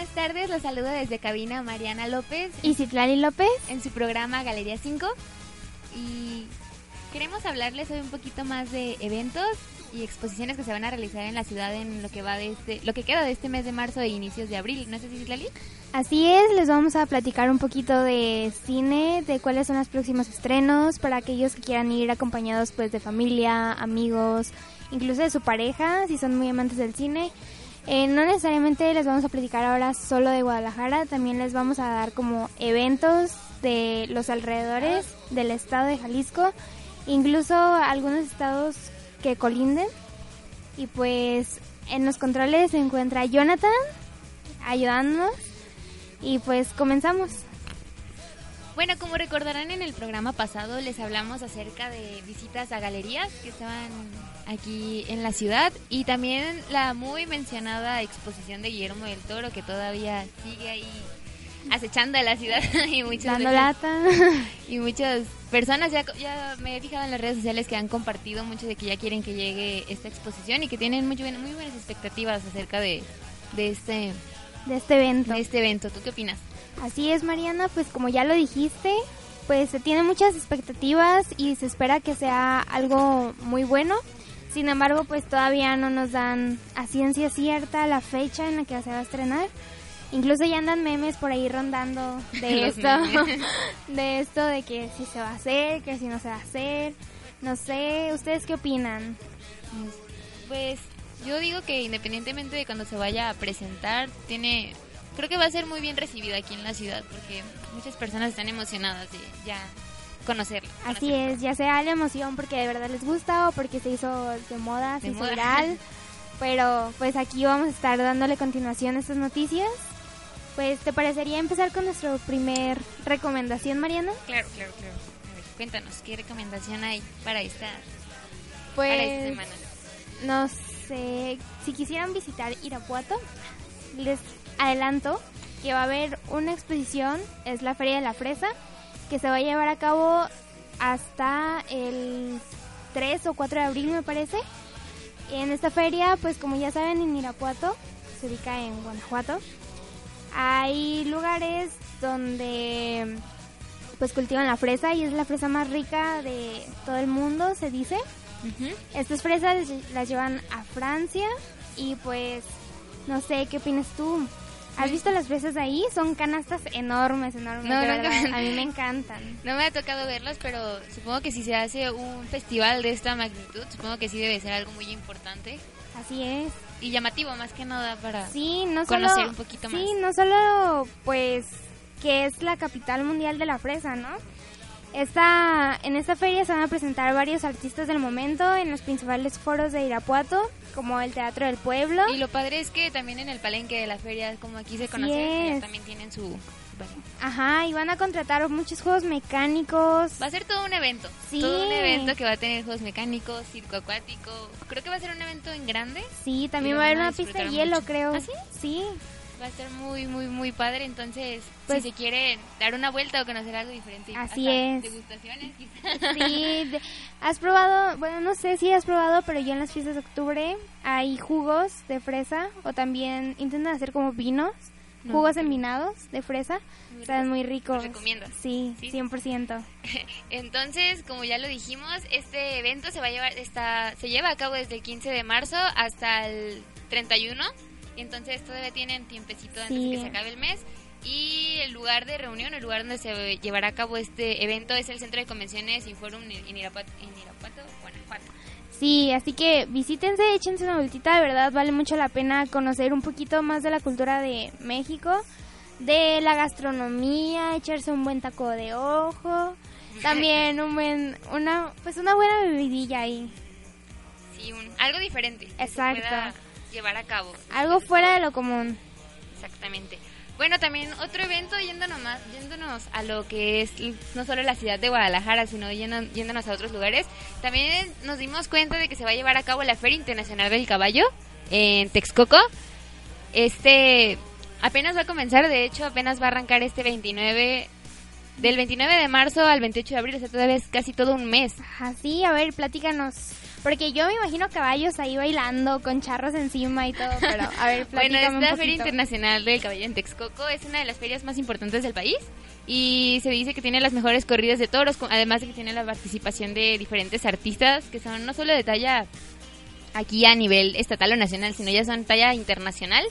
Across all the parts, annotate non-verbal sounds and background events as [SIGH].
Buenas tardes. Los saludo desde cabina Mariana López y Citlali López en su programa Galería 5. Y queremos hablarles hoy un poquito más de eventos y exposiciones que se van a realizar en la ciudad en lo que va de este, lo que queda de este mes de marzo e inicios de abril. ¿No sé si Citlali? Así es, les vamos a platicar un poquito de cine, de cuáles son los próximos estrenos para aquellos que quieran ir acompañados pues de familia, amigos, incluso de su pareja, si son muy amantes del cine. Eh, no necesariamente les vamos a platicar ahora solo de Guadalajara, también les vamos a dar como eventos de los alrededores del estado de Jalisco, incluso algunos estados que colinden. Y pues en los controles se encuentra Jonathan ayudándonos y pues comenzamos. Bueno, como recordarán en el programa pasado les hablamos acerca de visitas a galerías que estaban aquí en la ciudad. Y también la muy mencionada exposición de Guillermo del Toro que todavía sigue ahí acechando a la ciudad. [LAUGHS] Y muchos dando lata. y muchas personas ya, ya me he fijado en las redes sociales que han compartido mucho de que ya quieren que llegue esta exposición y que tienen muy, muy buenas expectativas acerca de, de este de este evento. de este evento. Tú qué opinas Así es, Mariana, pues como ya lo dijiste, pues se tienen muchas expectativas y se espera que sea algo muy bueno. Sin embargo, pues todavía no nos dan a ciencia cierta la fecha en la que se va a estrenar. Incluso ya andan memes por ahí rondando de [LAUGHS] esto, [LAUGHS] de esto de que si se va a hacer, que si no se va a hacer. No sé, ¿ustedes qué opinan? Pues yo digo que independientemente de cuando se vaya a presentar, tiene creo que va a ser muy bien recibido aquí en la ciudad porque muchas personas están emocionadas de ya conocerlo. Así es, ya sea la emoción porque de verdad les gusta o porque se hizo de moda, se hizo viral. [LAUGHS] Pero pues aquí vamos a estar dándole continuación a estas noticias. Pues, ¿te parecería empezar con nuestra primer recomendación, Mariana? Claro, claro, claro. A ver, cuéntanos, ¿qué recomendación hay para esta, pues, para esta semana? No sé, si quisieran visitar Irapuato, les adelanto que va a haber una exposición, es la Feria de la Fresa, que se va a llevar a cabo hasta el 3 o 4 de abril me parece. En esta feria, pues como ya saben, en Irapuato, se ubica en Guanajuato, hay lugares donde pues cultivan la fresa y es la fresa más rica de todo el mundo, se dice. Estas fresas las llevan a Francia y pues no sé, ¿qué opinas tú? ¿Has visto las fresas ahí? Son canastas enormes, enormes. No, no, a mí me encantan. No me ha tocado verlas, pero supongo que si se hace un festival de esta magnitud, supongo que sí debe ser algo muy importante. Así es. Y llamativo más que nada para sí, no conocer un poquito más. Sí, no solo pues que es la capital mundial de la fresa, ¿no? Esta, en esta feria se van a presentar varios artistas del momento en los principales foros de Irapuato, como el Teatro del Pueblo. Y lo padre es que también en el palenque de la feria, como aquí se conoce, también tienen su... Ajá, y van a contratar muchos juegos mecánicos. Va a ser todo un evento. Sí. Todo un evento que va a tener juegos mecánicos, circo acuático. Creo que va a ser un evento en grande. Sí, también va a haber una pista de hielo, creo. ¿Ah, sí? Sí va a estar muy, muy, muy padre. Entonces, pues, si se quiere dar una vuelta o conocer algo diferente, así es. Degustaciones, quizás. Sí, has probado, bueno, no sé si has probado, pero ya en las fiestas de octubre hay jugos de fresa o también intentan hacer como vinos. No, jugos envinados de fresa, muy están muy ricos. recomiendas? Sí, sí, 100%. [LAUGHS] Entonces, como ya lo dijimos, este evento se va a llevar está se lleva a cabo desde el 15 de marzo hasta el 31 entonces todavía tienen tiempecito antes de que se acabe el mes. Y el lugar de reunión, el lugar donde se llevará a cabo este evento es el Centro de Convenciones en Irapuato, en Irapuato Guanajuato. Sí, así que visítense, échense una vueltita, de verdad vale mucho la pena conocer un poquito más de la cultura de México, de la gastronomía, echarse un buen taco de ojo, [LAUGHS] también un buen, una, pues una buena bebidilla ahí. Sí, un, algo diferente. Exacto. Llevar a cabo. Algo fuera de lo común. Exactamente. Bueno, también otro evento yéndonos, más, yéndonos a lo que es no solo la ciudad de Guadalajara, sino yéndonos a otros lugares. También nos dimos cuenta de que se va a llevar a cabo la Feria Internacional del Caballo en Texcoco. Este apenas va a comenzar, de hecho, apenas va a arrancar este 29 del 29 de marzo al 28 de abril, o sea, todavía es casi todo un mes. Así, a ver, platícanos. Porque yo me imagino caballos ahí bailando con charros encima y todo, pero a ver, [LAUGHS] Bueno, esta Feria Internacional del Caballo en Texcoco es una de las ferias más importantes del país y se dice que tiene las mejores corridas de toros, además de que tiene la participación de diferentes artistas que son no solo de talla aquí a nivel estatal o nacional, sino ya son talla internacional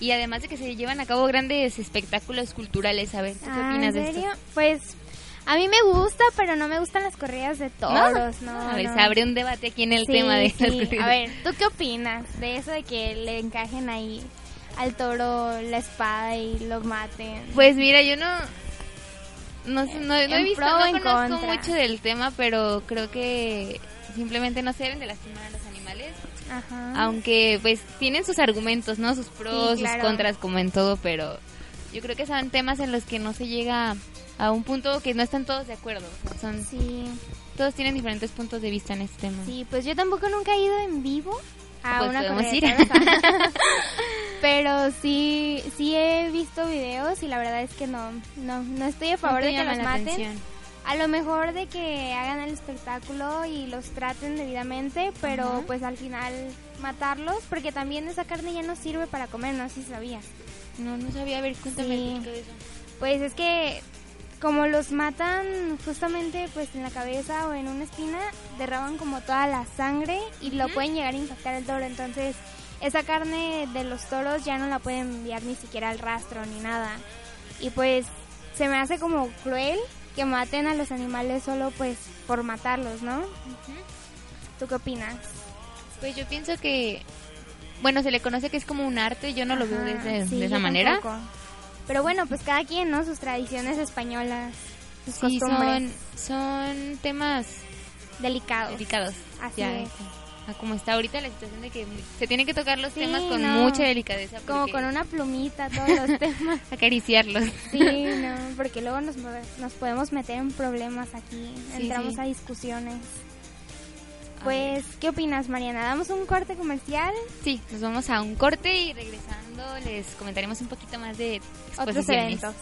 y además de que se llevan a cabo grandes espectáculos culturales. A ver, ¿tú qué ah, opinas de esto? Pues a mí me gusta, pero no me gustan las corridas de toros, ¿no? a ver, se abre un debate aquí en el tema de sí. A ver, ¿tú qué opinas de eso de que le encajen ahí al toro la espada y lo maten? Pues mira, yo no... No, no, he visto, no conozco mucho del tema, pero creo que simplemente no se deben de lastimar a los animales aunque pues tienen sus argumentos, ¿no? Sus pros, sus contras, como en todo, pero yo creo que son temas en los que no se llega a un punto que no están todos de acuerdo. Son, sí. Todos tienen diferentes puntos de vista en este tema. Sí, pues yo tampoco nunca he ido en vivo a pues una ir. [LAUGHS] pero sí sí he visto videos y la verdad es que no no no estoy a favor de que los maten a lo mejor de que hagan el espectáculo y los traten debidamente, pero pues al final matarlos, porque también esa carne ya no sirve para comer, no sé si sabías. No, no sabía, a ver, cuéntame eso. Pues es que como los matan justamente pues en la cabeza o en una espina, derraban como toda la sangre y lo pueden llegar a infectar el toro, entonces esa carne de los toros ya no la pueden enviar ni siquiera al rastro ni nada. Y pues se me hace como cruel que maten a los animales solo pues por matarlos, ¿no? ¿Tú qué opinas? Pues yo pienso que, bueno, se le conoce que es como un arte, yo no lo veo de, esa manera. Pero bueno, pues cada quien, ¿no? Sus tradiciones españolas, sus sí, Son, son temas delicados. Delicados. Así es como está ahorita la situación de que se tienen que tocar los temas con mucha delicadeza. Como con una plumita todos los [LAUGHS] temas. Acariciarlos. Sí, no, porque luego nos, nos podemos meter en problemas aquí, entramos a discusiones. Pues, ¿qué opinas, Mariana? ¿Damos un corte comercial? Sí, nos vamos a un corte y regresando les comentaremos un poquito más de Otros eventos.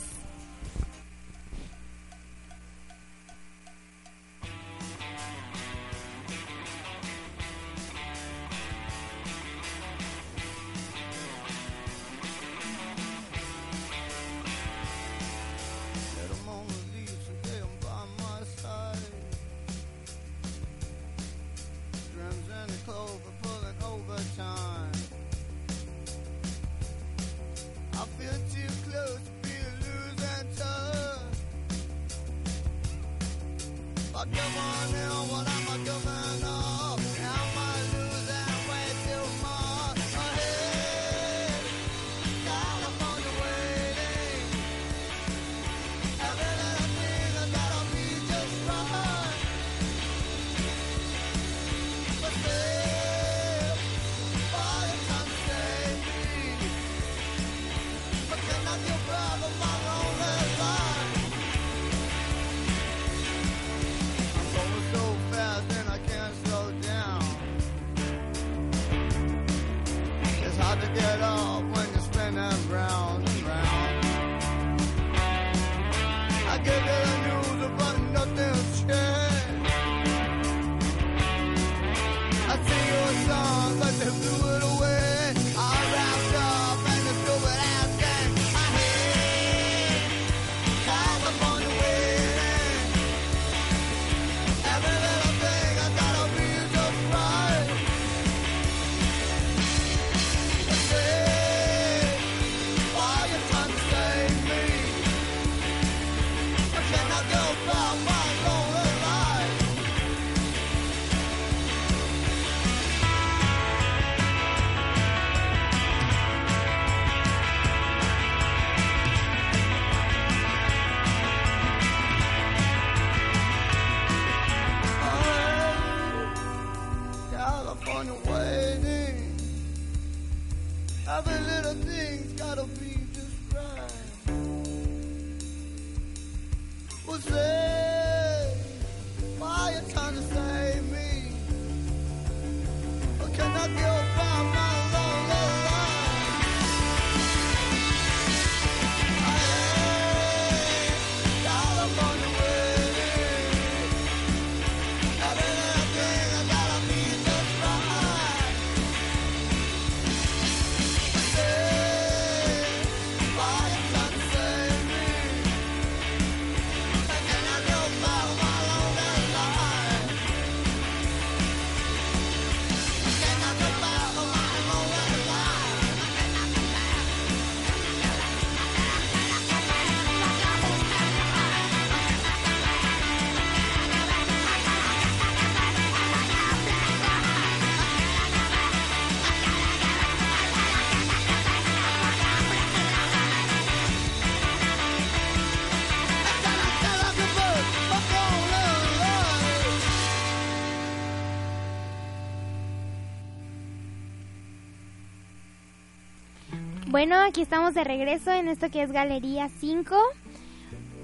Bueno, aquí estamos de regreso en esto que es Galería 5.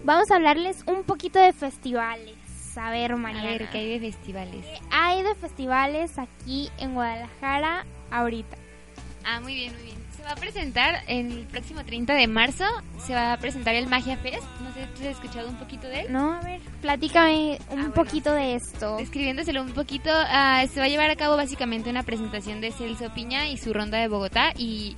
Vamos a hablarles un poquito de festivales. A ver, Mariana. A ver, ¿qué hay de festivales? hay de festivales aquí en Guadalajara ahorita? Ah, muy bien, muy bien. Se va a presentar el próximo 30 de marzo, se va a presentar el Magia Fest. No sé, ¿tú has escuchado un poquito de él? No, a ver, platícame un Ah, poquito de esto. Describiéndoselo un poquito, ah, se va a llevar a cabo básicamente una presentación de Celso Piña y su ronda de Bogotá y,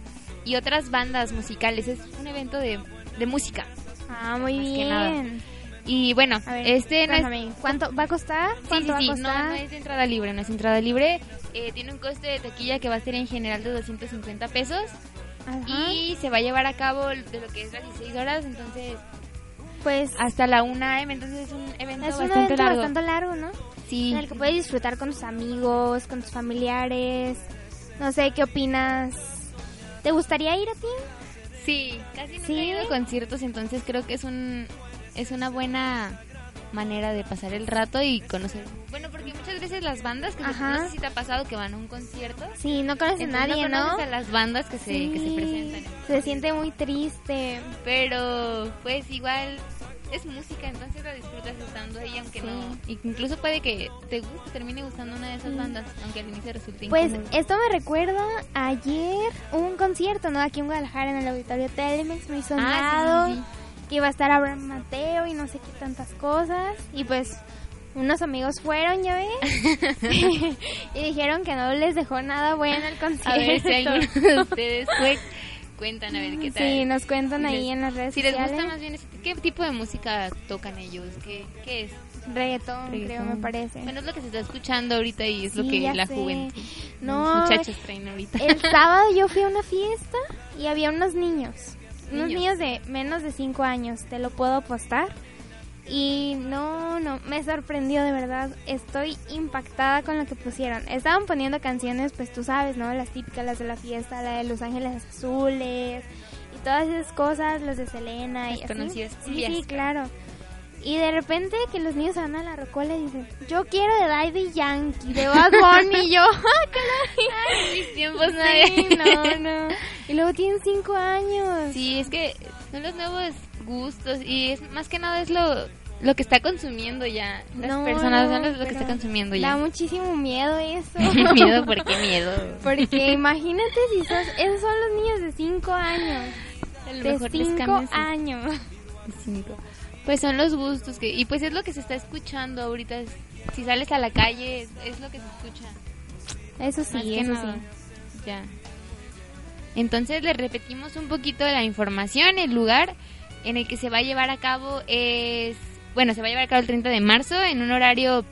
y otras bandas musicales. Es un evento de, de música. Ah, muy Más que nada. bien. Y bueno, ver, este no es, ¿cuánto va a costar? Sí, ¿Cuánto sí, va a sí, costar? No, no es entrada libre, no es entrada libre. Eh, tiene un coste de taquilla que va a ser en general de 250 pesos Ajá. y se va a llevar a cabo de lo que es las 16 horas, entonces pues hasta la 1 am, entonces es un evento es un bastante evento largo. bastante largo, ¿no? Sí, En el que puedes disfrutar con tus amigos, con tus familiares. No sé, ¿qué opinas? ¿Te gustaría ir a ti? sí, casi nunca ¿Sí? he ido a conciertos, entonces creo que es un es una buena manera de pasar el rato y conocer. Bueno, porque muchas veces las bandas que no sé si te ha pasado que van a un concierto, Sí, no conoces a nadie, no a las bandas que se que se presentan. Se siente muy triste. Pero pues igual es música, entonces la disfrutas estando ahí, aunque Sí. no. Incluso puede que te guste, termine gustando una de esas bandas, aunque al inicio resulte Pues incómodo. esto me recuerda ayer un concierto, ¿no? Aquí en Guadalajara en el auditorio Telemex, muy sonado, Ah, sí, sí, que iba a estar Abraham Mateo y no sé qué tantas cosas. Y pues unos amigos fueron, ya ves, [LAUGHS] y dijeron que no les dejó nada bueno el concierto. A ver si alguno de ustedes fue, cuentan a ver qué tal. Sí, nos cuentan Si ahí les- en las redes Si les sociales. gusta más bien, ese- ¿qué tipo de música tocan ellos? ¿Qué, qué es? Reggaetón, creo, Reggaetón. me parece. Bueno, es lo que se está escuchando ahorita y es lo Sí, que ya la sé. juventud, No, los muchachos traen ahorita. El sábado [LAUGHS] yo fui a una fiesta y había unos niños. Unos Niños. de menos de 5 años, te lo puedo apostar. Y no, no, me sorprendió de verdad. Estoy impactada con lo que pusieron. Estaban poniendo canciones, pues tú sabes, ¿no? Las típicas, las de la fiesta, la de Los Ángeles Azules y todas esas cosas, las de Selena y Las así. conocidas Sí, sí, claro. Y de repente que los niños van a la rocola y dicen, yo quiero de Daddy Yankee, de Bunny, y yo, [LAUGHS] ¡ah! En mis tiempos Sí, no, no. Y luego tienen cinco años. Sí, es que son los nuevos gustos y es más que nada es lo, lo que está consumiendo ya. Las No, personas son lo que está consumiendo Da ya. muchísimo miedo eso. [LAUGHS] miedo, ¿por qué miedo? Porque imagínate si sos, esos son los niños de cinco años. Lo De mejor cinco años. cinco. Pues son los gustos que y pues es lo que se está escuchando ahorita. Si sales a la calle es, es lo que se escucha. Eso sí, eso sí. Ya. Entonces le repetimos un poquito la información. El lugar en el que se va a llevar a cabo es. Bueno, se va a llevar a cabo el 30 de marzo en un horario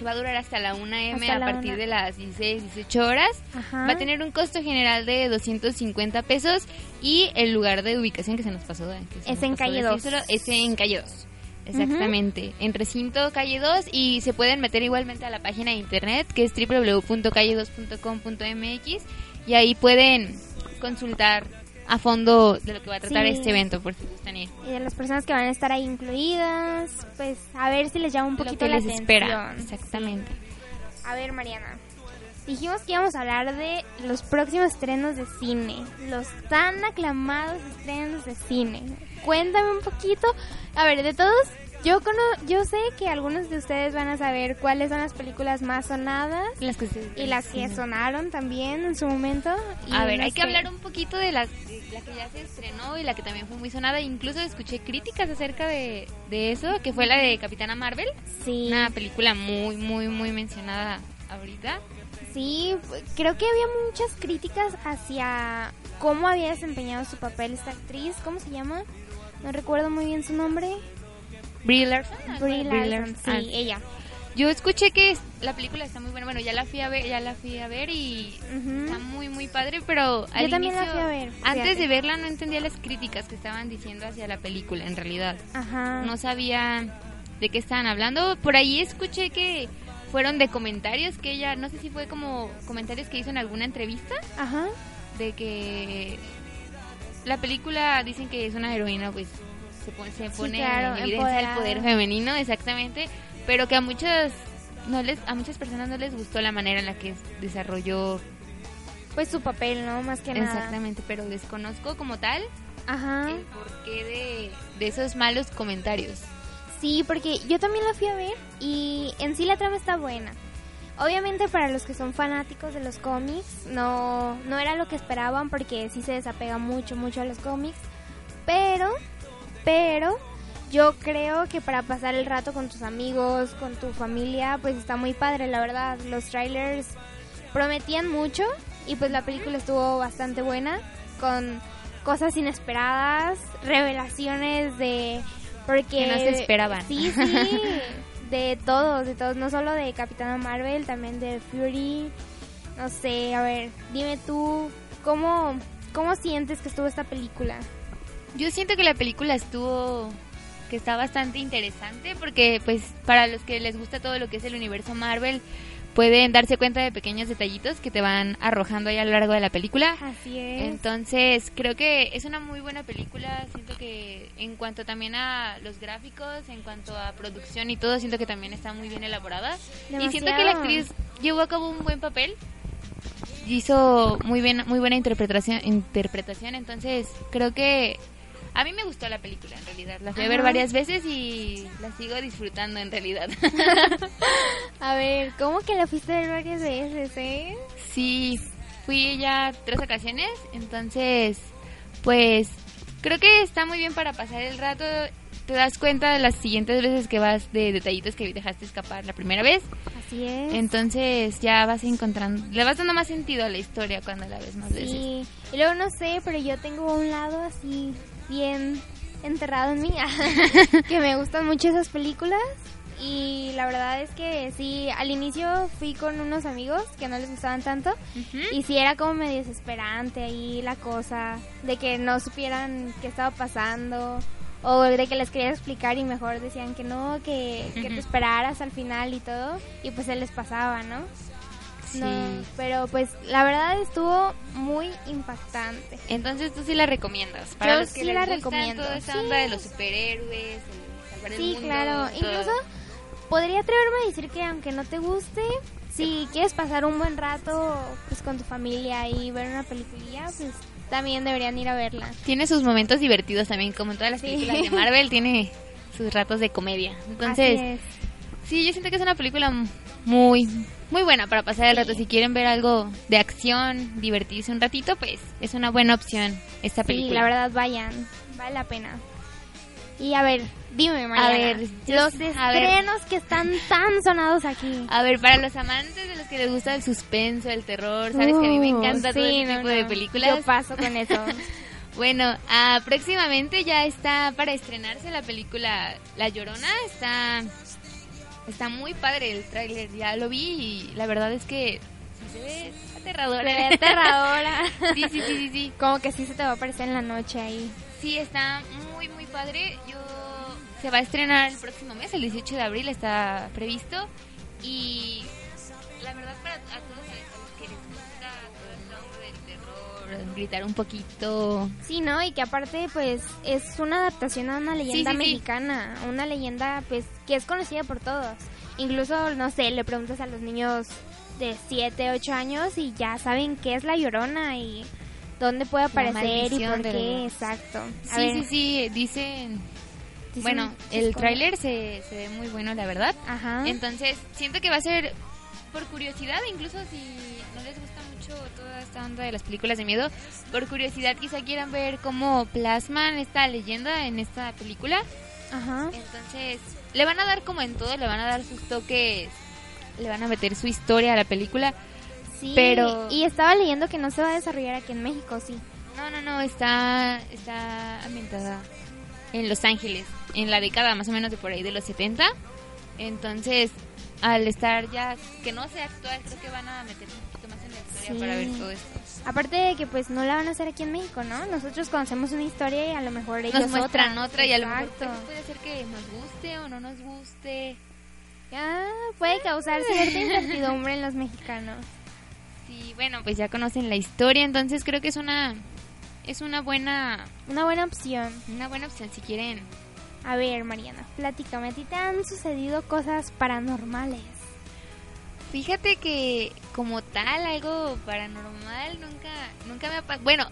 que va a durar hasta la 1 am Hasta a la partir 1. de las 16, 18 horas. Ajá. Va a tener un costo general de 250 pesos y el lugar de ubicación que se nos pasó. se Es nos en pasó calle 2. decírselo, Es en calle 2. Exactamente, en recinto calle 2 y se pueden meter igualmente a la página de internet que es www.calle2.com.mx y ahí pueden consultar a fondo de lo que va a tratar Sí. este evento por si gustan ir. Y de las personas que van a estar ahí incluidas, pues a ver si les llama un Lo poquito que la les atención. espera, exactamente. A ver, Mariana. Dijimos que íbamos a hablar de los próximos estrenos de cine, los tan aclamados estrenos de cine. Cuéntame un poquito, a ver, de todos, Yo yo sé que algunos de ustedes van a saber cuáles son las películas más sonadas las que y las que sonaron también en su momento. a ver, hay que hablar un poquito de las, la que ya se estrenó y la que también fue muy sonada. Incluso escuché críticas acerca de, de eso, que fue la de Capitana Marvel. Sí. Una película muy, muy, muy mencionada ahorita. Sí, creo que había muchas críticas hacia cómo había desempeñado su papel esta actriz. ¿Cómo se llama? No recuerdo muy bien su nombre. Brie Larson. Brie Larson, sí, ah. ella. Yo escuché que la película está muy buena. Bueno, ya la fui a ver, ya la fui a ver y está muy muy padre, pero al Yo también la fui a ver. Antes de verla no entendía las críticas que estaban diciendo hacia la película en realidad. Ajá. No sabía de qué estaban hablando. Por ahí escuché que fueron de comentarios que ella, no sé si fue como comentarios que hizo en alguna entrevista. Ajá. De que la película dicen que es una heroína pues se pone, se pone en evidencia el poder femenino, exactamente, pero que a muchas no les a muchas personas no les gustó la manera en la que desarrolló pues su papel, ¿no? Más que nada. Exactamente, pero desconozco como tal Ajá. el porqué de, de esos malos comentarios. Sí, porque yo también la fui a ver y en sí la trama está buena. Obviamente para los que son fanáticos de los cómics no, no era lo que esperaban porque sí se desapega mucho, mucho a los cómics. Pero pero yo creo que para pasar el rato con tus amigos, con tu familia, pues está muy padre, la verdad. Los trailers prometían mucho y pues la película estuvo bastante buena con cosas inesperadas, revelaciones de porque que no se esperaban. Sí, sí, [LAUGHS] de todos, de todos, no solo de Capitana Marvel, también de Fury. No sé, a ver, dime tú cómo cómo sientes que estuvo esta película. Yo siento que la película estuvo que está bastante interesante porque pues para los que les gusta todo lo que es el universo Marvel pueden darse cuenta de pequeños detallitos que te van arrojando ahí a lo largo de la película. Así es. Entonces, creo que es una muy buena película. Siento que en cuanto también a los gráficos, en cuanto a producción y todo, siento que también está muy bien elaborada. Y siento que la actriz llevó a cabo un buen papel. Hizo muy bien muy buena interpretación interpretación, entonces creo que a mí me gustó la película, en realidad. La fui a ver varias veces y la sigo disfrutando, en realidad. [LAUGHS] a ver, ¿cómo que la fuiste a ver varias veces, eh? Sí, fui ya tres ocasiones, entonces, pues, creo que está muy bien para pasar el rato. Te das cuenta de las siguientes veces que vas de detallitos que dejaste escapar la primera vez. Así es. Entonces ya vas encontrando, le vas dando más sentido a la historia cuando la ves más veces. Sí, y luego no sé, pero yo tengo un lado así bien enterrado en mí, [LAUGHS] que me gustan mucho esas películas. Y la verdad es que sí, al inicio fui con unos amigos que no les gustaban tanto. Y sí era como medio desesperante ahí la cosa, de que no supieran qué estaba pasando. O de que les quería explicar y mejor decían que no, que, que te esperaras al final y todo. Y pues se les pasaba, ¿no? Sí. pero pues la verdad estuvo muy impactante. Entonces tú sí la recomiendas. Para Yo los que sí la recomiendo. Toda esa onda de los superhéroes, salvar sí, el mundo, claro. Incluso podría atreverme a decir que aunque no te guste, si quieres pasar un buen rato pues con tu familia y ver una peliculilla, pues también deberían ir a verla. Tiene sus momentos divertidos también, como en todas las películas de Marvel, tiene sus ratos de comedia. Entonces, sí, yo siento que es una película muy muy buena para pasar el rato. Si quieren ver algo de acción, divertirse un ratito, pues es una buena opción esta película. Sí, la verdad, vayan. Vale la pena. Y a ver, dime, Mariana. A ver, los estrenos que están tan sonados aquí. A ver, para los amantes de los que les gusta el suspenso, el terror, sabes que a mí me uh, encanta todo ese tipo de películas. Yo paso con eso. [LAUGHS] bueno, uh, próximamente ya está para estrenarse la película La Llorona. Está Está muy padre el tráiler, ya lo vi y la verdad es que se ve aterradora. Se ve aterradora. [LAUGHS] sí, sí, sí, sí, sí. Como que sí se te va a aparecer en la noche ahí. Sí, está muy, muy padre. Yo se va a estrenar el próximo mes, el 18 de abril está previsto y la verdad para a todos gritar un poquito. Sí, ¿no? Y que aparte pues es una adaptación a una leyenda mexicana, una leyenda pues que es conocida por todos. Incluso, no sé, le preguntas a los niños de 7, 8 años y ya saben qué es la llorona y dónde puede aparecer y por qué, exacto. sí, sí, sí, dicen bueno, el tráiler se, se ve muy bueno, la verdad. Ajá. Entonces, siento que va a ser por curiosidad, incluso si no les gusta mucho toda esta onda de las películas de miedo, por curiosidad quizá quieran ver cómo plasman esta leyenda en esta película. Ajá. Entonces, le van a dar como en todo, le van a dar sus toques, le van a meter su historia a la película. Sí, Pero- y estaba leyendo que no se va a desarrollar aquí en México, sí. No, no, no, está, está ambientada en Los Ángeles, en la década más o menos de por ahí de los 70. Entonces, al estar ya, que no sea actual, creo que van a meter historia Sí. para ver todo esto. Aparte de que pues no la van a hacer aquí en México, ¿no? Nosotros conocemos una historia y a lo mejor ellos Nos muestran otra, y a lo mejor puede ser que nos guste o no nos guste. Ah, puede causar cierta incertidumbre en los mexicanos. Sí, bueno, pues ya conocen la historia, entonces creo que es una es una buena Una buena opción. una buena opción si quieren. A ver, Mariana, platícame, ¿a ti te han sucedido cosas paranormales? Fíjate que como tal algo paranormal nunca nunca me ha pasado. Bueno,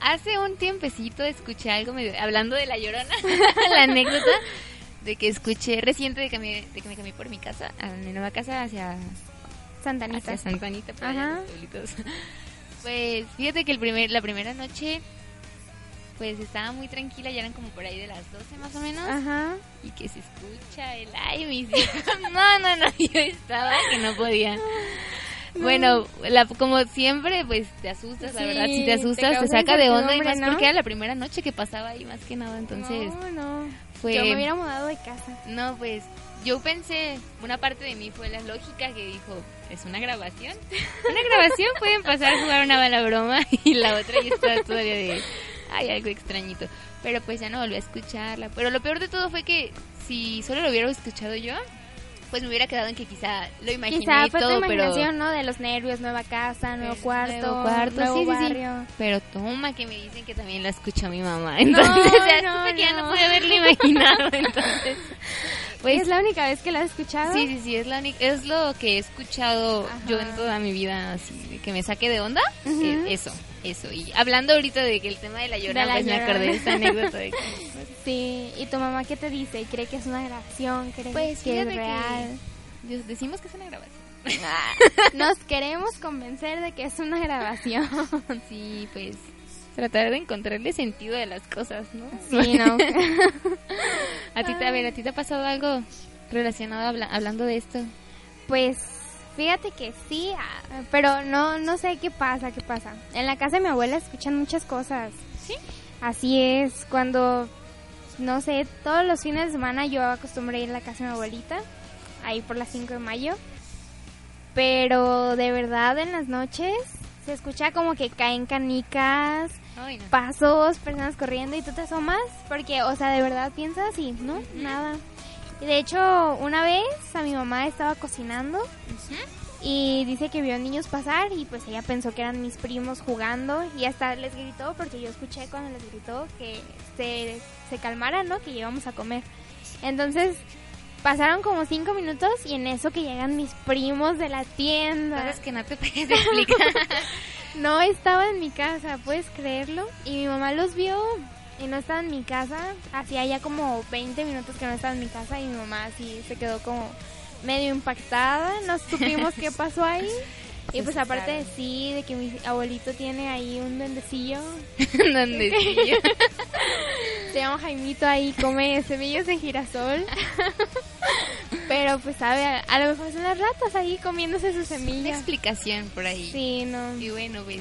hace un tiempecito escuché algo medio hablando de la Llorona, [LAUGHS] la anécdota de que escuché reciente de que me de que me cambié por mi casa, a mi nueva casa hacia Santa Anita. hacia Santa Anita, por allá, Ajá. los pueblitos. [LAUGHS] Pues fíjate que el primer, la primera noche, pues estaba muy tranquila, ya eran como por ahí de las 12 más o menos, Ajá. y que se escucha el ay, mis hijos. [LAUGHS] No, no, no, yo estaba que no podía. [LAUGHS] Bueno, la, como siempre, pues te asustas, la verdad, si te asustas, te, saca de onda y más ¿no? porque era la primera noche que pasaba ahí más que nada, entonces No, no. fue... Yo me hubiera mudado de casa. No, pues yo pensé, una parte de mí fue la lógica que dijo, ¿es una grabación? [LAUGHS] Una grabación pueden pasar a jugar una mala broma y la otra ya está todavía de, hay algo extrañito. Pero pues ya no volví a escucharla. Pero lo peor de todo fue que si solo lo hubiera escuchado yo, pues me hubiera quedado en que quizá lo imaginé Quizá fue todo, tu pero... imaginación, ¿no? De los nervios, nueva casa, nuevo Nuevo cuarto, cuarto, nuevo sí, sí, sí. barrio. Pero toma que me dicen que también la escuchó mi mamá. [LAUGHS] Entonces ya no, que ya no no. pude haberlo imaginado. [LAUGHS] Entonces, pues ¿Es la única vez que la has escuchado? Sí, sí, sí, es, la es lo que he escuchado Ajá. yo en toda mi vida, así, que me saque de onda, eh, eso, eso. Y hablando ahorita de que el tema de la llorona, De la pues me acordé de esta anécdota de que, [LAUGHS] Sí, ¿y tu mamá qué te dice? ¿Cree que es una grabación? ¿Cree pues que es real? que decimos que es una grabación. [LAUGHS] Nos queremos convencer de que es una grabación. Sí, pues tratar de encontrarle sentido a las cosas, ¿no? Sí, ¿no? [LAUGHS] a ti, te, a ver, ¿a ti te ha pasado algo relacionado habla- hablando de esto? Pues fíjate que sí, ah, pero no no sé qué pasa, qué pasa. En la casa de mi abuela escuchan muchas cosas. ¿Sí? Así es, cuando no sé, todos los fines de semana yo acostumbré ir a la casa de mi abuelita, ahí por las 5 de mayo. Pero de verdad en las noches se escucha como que caen canicas, Ay, no. pasos, personas corriendo y tú te asomas porque, o sea, de verdad piensas y no, nada. Y de hecho, una vez a mi mamá estaba cocinando y dice que vio niños pasar y pues ella pensó que eran mis primos jugando y hasta les gritó porque yo escuché cuando les gritó que se, se calmaran, ¿no? Que íbamos a comer. Entonces pasaron como cinco minutos y en eso que llegan mis primos de la tienda. Cosas que no te [LAUGHS] puedes explicar. No estaba en mi casa, ¿puedes creerlo? Y mi mamá los vio y no estaba en mi casa. Hacía ya como 20 minutos que no estaba en mi casa y mi mamá así se quedó como medio impactada. No supimos qué pasó ahí. Y pues aparte de sí, de que mi abuelito tiene ahí un duendecillo. [LAUGHS] Donde sí. [LAUGHS] Se llama Jaimito ahí, come semillas de girasol. [LAUGHS] Pero pues sabe, a, a lo mejor son las ratas ahí comiéndose sus Una semillas. explicación por ahí. Sí, no. Y bueno, pues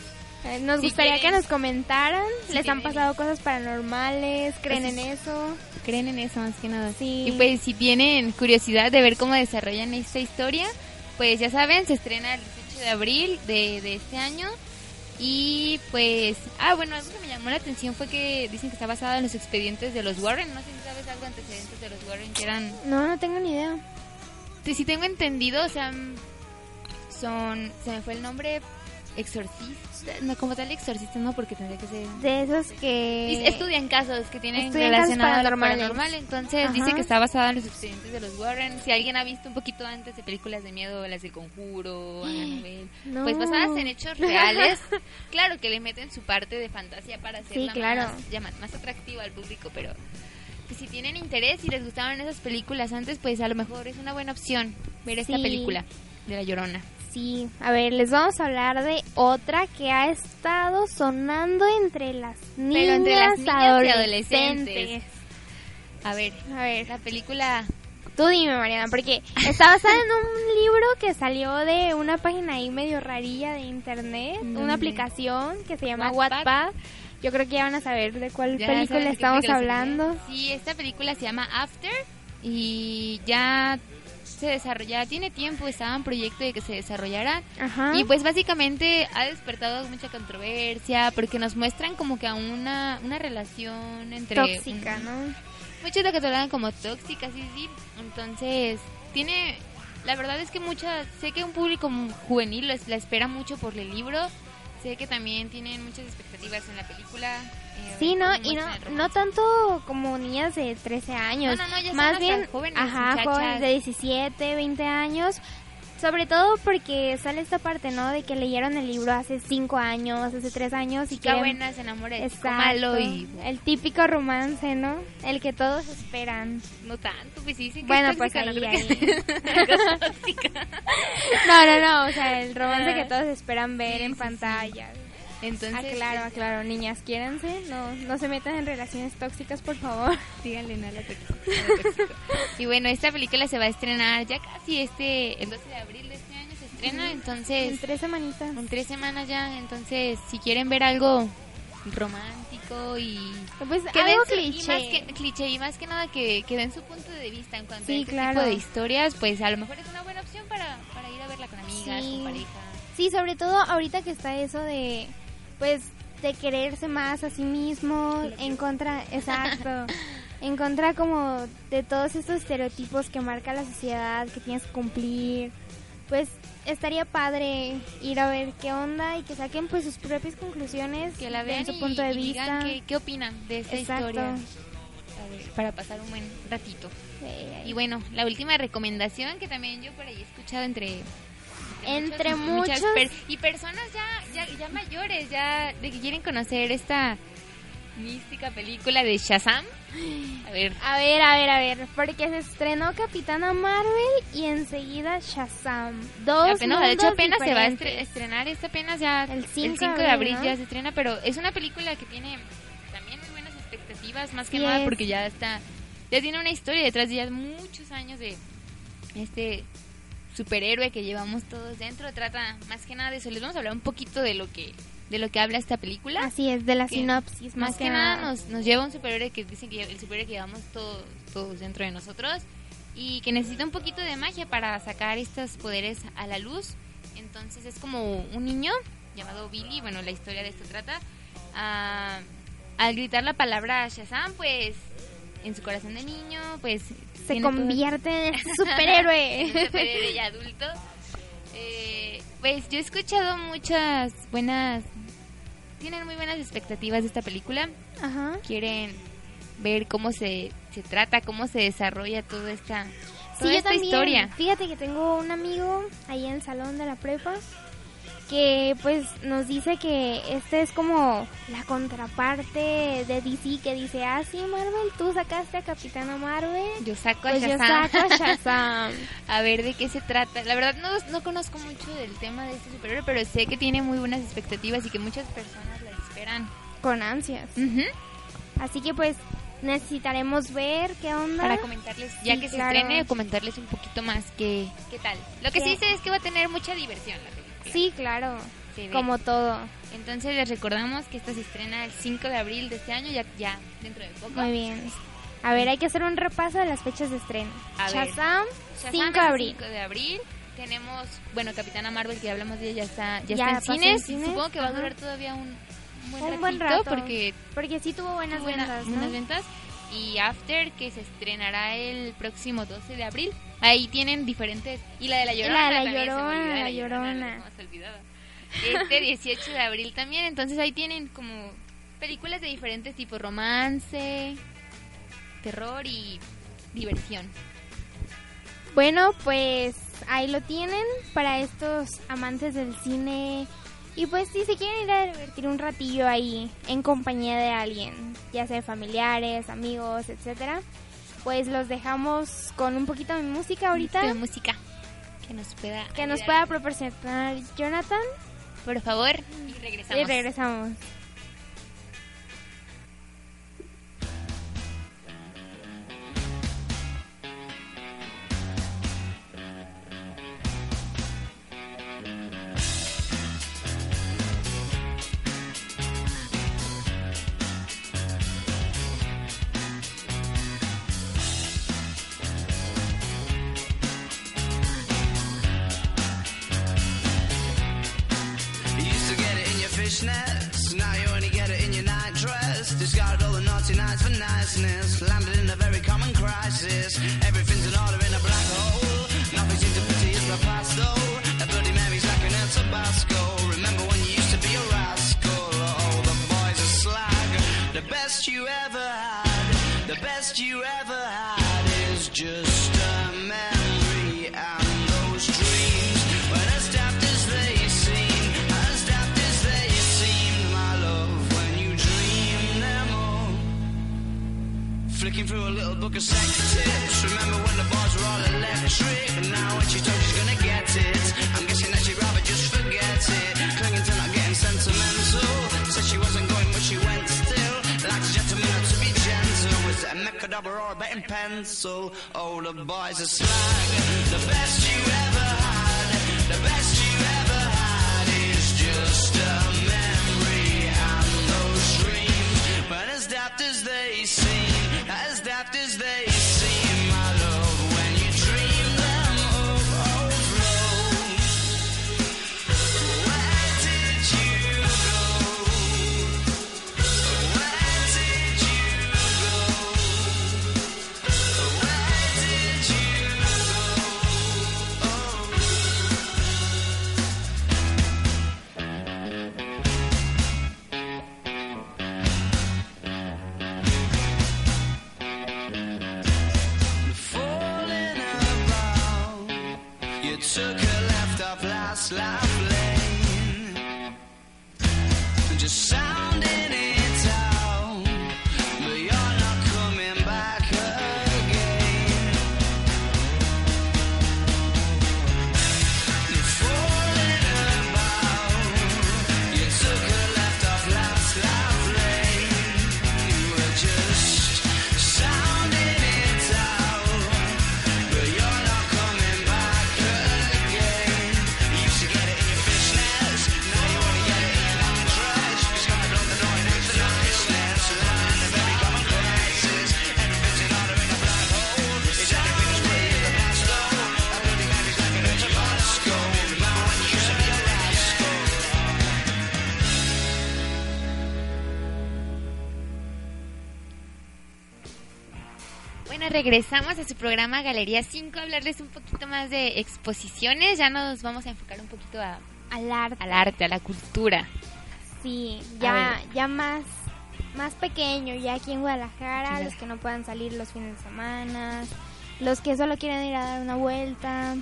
Nos Si gustaría quieren- que nos comentaran. si ¿Les han pasado cosas paranormales? ¿Creen en eso? creen en eso más que nada. Sí. Y pues si tienen curiosidad de ver cómo desarrollan esta historia, pues ya saben, se estrena el 18 de abril de, de este año. Y pues, ah, bueno, algo que me llamó la atención fue que dicen que está basada en los expedientes de los Warren. No sé si sabes algo antecedentes de los Warren, que eran No, no tengo ni idea. Sí, sí tengo entendido, o sea, son, se me fue el nombre, exorcista, no como tal exorcista, no, porque tendría que ser... De esos que... Estudian casos que tienen Estudian casos relacionado a lo paranormal, entonces Ajá. dice que está basada en los expedientes de los Warren. Si alguien ha visto un poquito antes de películas de miedo, las del Conjuro, Annabelle, No. pues basadas en hechos reales, [LAUGHS] claro que le meten su parte de fantasía para hacerla Sí, claro. más, más atractiva al público, pero si tienen interés y les gustaban esas películas antes, pues a lo mejor es una buena opción ver esta película de La Llorona. Sí, a ver, les vamos a hablar de otra que ha estado sonando entre las niñas, entre las niñas adolescentes. y adolescentes. A ver, A ver, la película tú dime, Mariana, porque está basada en un [LAUGHS] libro que salió de una página ahí medio rarilla de internet, ¿Dónde? una aplicación que se llama Wattpad. Wattpad. Yo creo que ya van a saber de cuál Ya película de estamos película hablando. Sí, esta película se llama After y ya se desarrolla, tiene tiempo, estaba en proyecto de que se desarrollara Ajá. y pues básicamente ha despertado mucha controversia porque nos muestran como que a una, una relación entre... tóxica, un- ¿no? Muchos la catalogan como tóxica, sí, sí. Entonces, tiene... La verdad es que muchas... Sé que un público juvenil la espera mucho por el libro. Sé que también tienen muchas expectativas en la película. eh, Sí, ¿no? Y no, no tanto como niñas de 13 años. No, no, no, ya Más bien, jóvenes, ajá, jóvenes de 17, 20 años. Sobre todo porque sale esta parte, ¿no? De que leyeron el libro hace 5 años, hace 3 años y que... buena se enamora malo y... El típico romance, ¿no? El que todos esperan. No tanto, pues sí, sí que Bueno, es pues tóxica, no ahí, que. [LAUGHS] No, no, no, o sea, el romance Ah. que todos esperan ver Sí, en sí, pantalla. Entonces, aclaro, este, aclaro, niñas, quiéranse, no, no se metan en relaciones tóxicas, por favor. [LAUGHS] Díganle no a la tóxica. [LAUGHS] Y bueno, esta película se va a estrenar ya casi este, el 12 de abril de este año se estrena, En entonces tres semanitas. en tres semanas ya, entonces si quieren ver algo romántico y Pues que algo su- cliché. y más que cliché y más que nada que, que den su punto de vista en cuanto Sí, a este claro. tipo de historias, pues a lo mejor es una buena opción para, para ir a verla con amigas, Sí. con pareja. Sí, sobre todo ahorita que está eso de, pues, de quererse más a sí mismo, en contra, [LAUGHS] exacto, en contra como de todos estos estereotipos que marca la sociedad, que tienes que cumplir, pues estaría padre ir a ver qué onda y que saquen pues sus propias conclusiones, Que la vean su punto de y vista. digan qué, qué opinan de esta Exacto. historia. A ver, para pasar un buen ratito. Y bueno, la última recomendación que también yo por ahí he escuchado entre Entre muchas muchos. per- y personas ya, ya ya mayores ya de que quieren conocer esta mística película de Shazam. A ver, A ver, a ver, a ver, porque se estrenó Capitana Marvel y enseguida Shazam. Dos apenas, de hecho apenas se va a estrenar esta apenas ya El el 5 5 de abril, abril ¿no? ya se estrena, pero es una película que tiene también muy buenas expectativas, más que Sí nada es. porque ya está ya tiene una historia detrás de ya muchos años de este superhéroe que llevamos todos dentro, trata más que nada de eso. Les vamos a hablar un poquito de lo que de lo que habla esta película. Así es, de la que sinopsis, más, más que nada nos, nos lleva un superhéroe que dicen que el superhéroe que llevamos todos, todos dentro de nosotros y que necesita un poquito de magia para sacar estos poderes a la luz. Entonces es como un niño llamado Billy, bueno, la historia de esto trata. ah, al gritar la palabra Shazam, pues en su corazón de niño, pues Se convierte en este [LAUGHS] superhéroe. un superhéroe ya adulto. Eh, pues yo he escuchado muchas buenas, tienen muy buenas expectativas de esta película. Ajá. Quieren ver cómo se, se trata, cómo se desarrolla toda esta, Sí, toda yo esta historia. Fíjate que tengo un amigo ahí en el salón de la prepa que pues nos dice que este es como la contraparte de DC que dice, ah, sí, Marvel, tú sacaste a Capitana Marvel. Yo saco a Pues yo Shazam. saco a Shazam. [LAUGHS] a ver de qué se trata. La verdad no, no conozco mucho del tema de este superhéroe, pero sé que tiene muy buenas expectativas y que muchas personas la esperan. con ansias. Así que pues necesitaremos ver qué onda. Para comentarles, ya Sí, que claro. se estrene, comentarles un poquito más qué, qué tal. Lo que ¿Qué? sí sé es que va a tener mucha diversión la. Sí, claro. Como todo. Entonces les recordamos que esta se estrena el 5 de abril de este año, ya, ya dentro de poco. Muy bien. A ver, hay que hacer un repaso de las fechas de estreno. A. Shazam, Shazam 5 es de abril. 5 de abril. Tenemos, bueno, Capitana Marvel, que ya hablamos de ella, ya está, ya Ya está en cines. Supongo que va a durar todavía un, un buen, Un buen ratito, rato. porque Porque sí tuvo buenas tuvo buena- ventas, ¿no? buenas ventas. Y After, que se estrenará el próximo 12 de abril. Ahí tienen diferentes. Y la de la la Llorona. La me Llorona, La la Llorona. Este 18 de abril también. Entonces ahí tienen como películas de diferentes tipos: romance, terror y diversión. Bueno, pues ahí lo tienen para estos amantes del cine Y pues si se quieren ir a divertir un ratillo ahí en compañía de alguien, ya sea familiares, amigos, etcétera, pues los dejamos con un poquito de música ahorita. De música que nos pueda que nos pueda proporcionar Jonathan. Por favor, y regresamos. Y regresamos. Niceness. Landed in a very common crisis. Everything's in order in a black hole. Nothing seems to pity is the past though. A bloody Mary's like an El Tabasco. Remember when you used to be a rascal? Oh, the boys are slag. The best you ever had. The best you ever had is just through a little book of sex tips. Remember when the bars were all electric? Now when she told she's gonna get it, I'm guessing that she'd rather just forget it. Clinging to not getting sentimental. Said she wasn't going, but she went still. Like a gentleman to be gentle. Was it a mechadabra or a betting pencil? Oh, the boys are slag. The best you ever regresamos a su programa Galería 5 a hablarles un poquito más de exposiciones. Ya nos vamos a enfocar un poquito a- Al arte. al arte, a la cultura. Sí, ya, ya más, más pequeño, ya aquí en Guadalajara, Sí, los que no puedan salir los fines de semana, los que solo quieren ir a dar una vuelta,